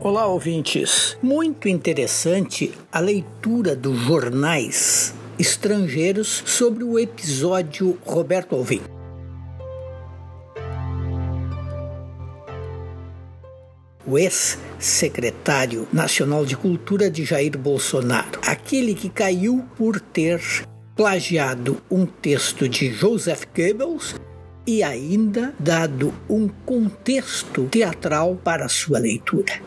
Olá, ouvintes. Muito interessante a leitura dos jornais estrangeiros sobre o episódio Roberto Alvim. O ex-secretário nacional de Cultura de Jair Bolsonaro, aquele que caiu por ter plagiado um texto de Joseph Goebbels e ainda dado um contexto teatral para sua leitura.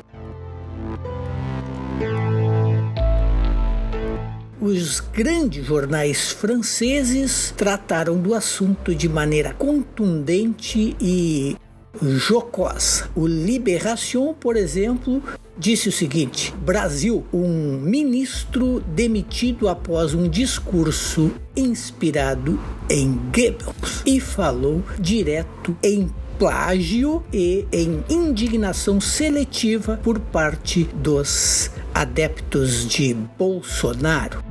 Os grandes jornais franceses trataram do assunto de maneira contundente e jocosa. O Libération, por exemplo, disse o seguinte: Brasil, um ministro demitido após um discurso inspirado em Goebbels e falou direto em plágio e em indignação seletiva por parte dos adeptos de Bolsonaro.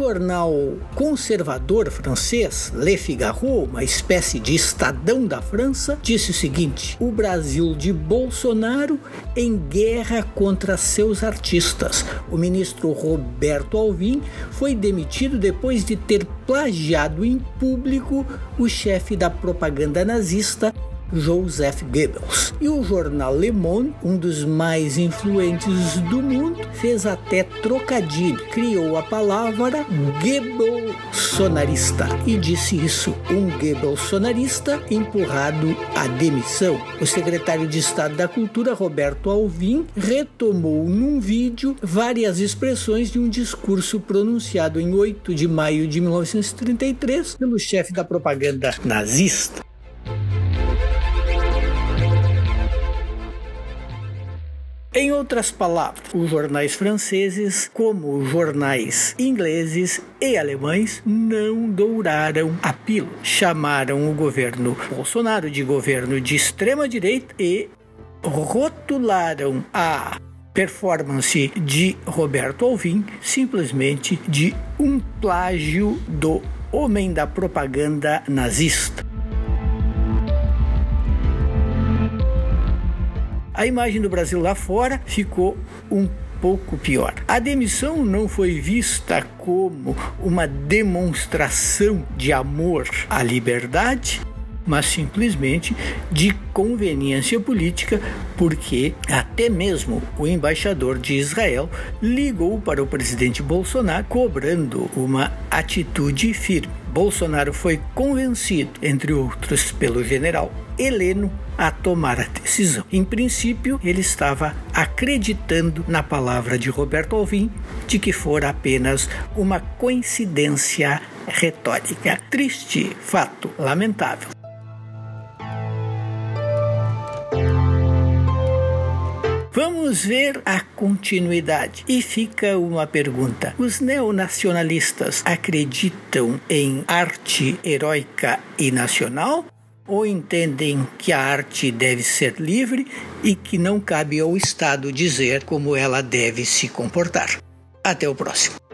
Jornal conservador francês Le Figaro, uma espécie de estadão da França, disse o seguinte: o Brasil de Bolsonaro em guerra contra seus artistas. O ministro Roberto Alvim foi demitido depois de ter plagiado em público o chefe da propaganda nazista Joseph Goebbels. E o jornal Le Monde, um dos mais influentes do mundo, fez até trocadilho, criou a palavra Goebbelsonarista e disse isso, um Goebbelsonarista empurrado à demissão. O secretário de Estado da Cultura, Roberto Alvim, retomou num vídeo várias expressões de um discurso pronunciado em 8 de maio de 1933 pelo chefe da propaganda nazista. Em outras palavras, os jornais franceses, como os jornais ingleses e alemães, não douraram a pílula. Chamaram o governo Bolsonaro de governo de extrema direita e rotularam a performance de Roberto Alvim simplesmente de um plágio do homem da propaganda nazista. A imagem do Brasil lá fora ficou um pouco pior. A demissão não foi vista como uma demonstração de amor à liberdade, mas simplesmente de conveniência política, porque até mesmo o embaixador de Israel ligou para o presidente Bolsonaro cobrando uma atitude firme. Bolsonaro foi convencido, entre outros, pelo general Heleno a tomar a decisão. Em princípio, ele estava acreditando na palavra de Roberto Alvim de que fora apenas uma coincidência retórica. Triste fato, lamentável. Vamos ver a continuidade. E fica uma pergunta: os neonacionalistas acreditam em arte heróica e nacional? Ou entendem que a arte deve ser livre e que não cabe ao Estado dizer como ela deve se comportar. Até o próximo.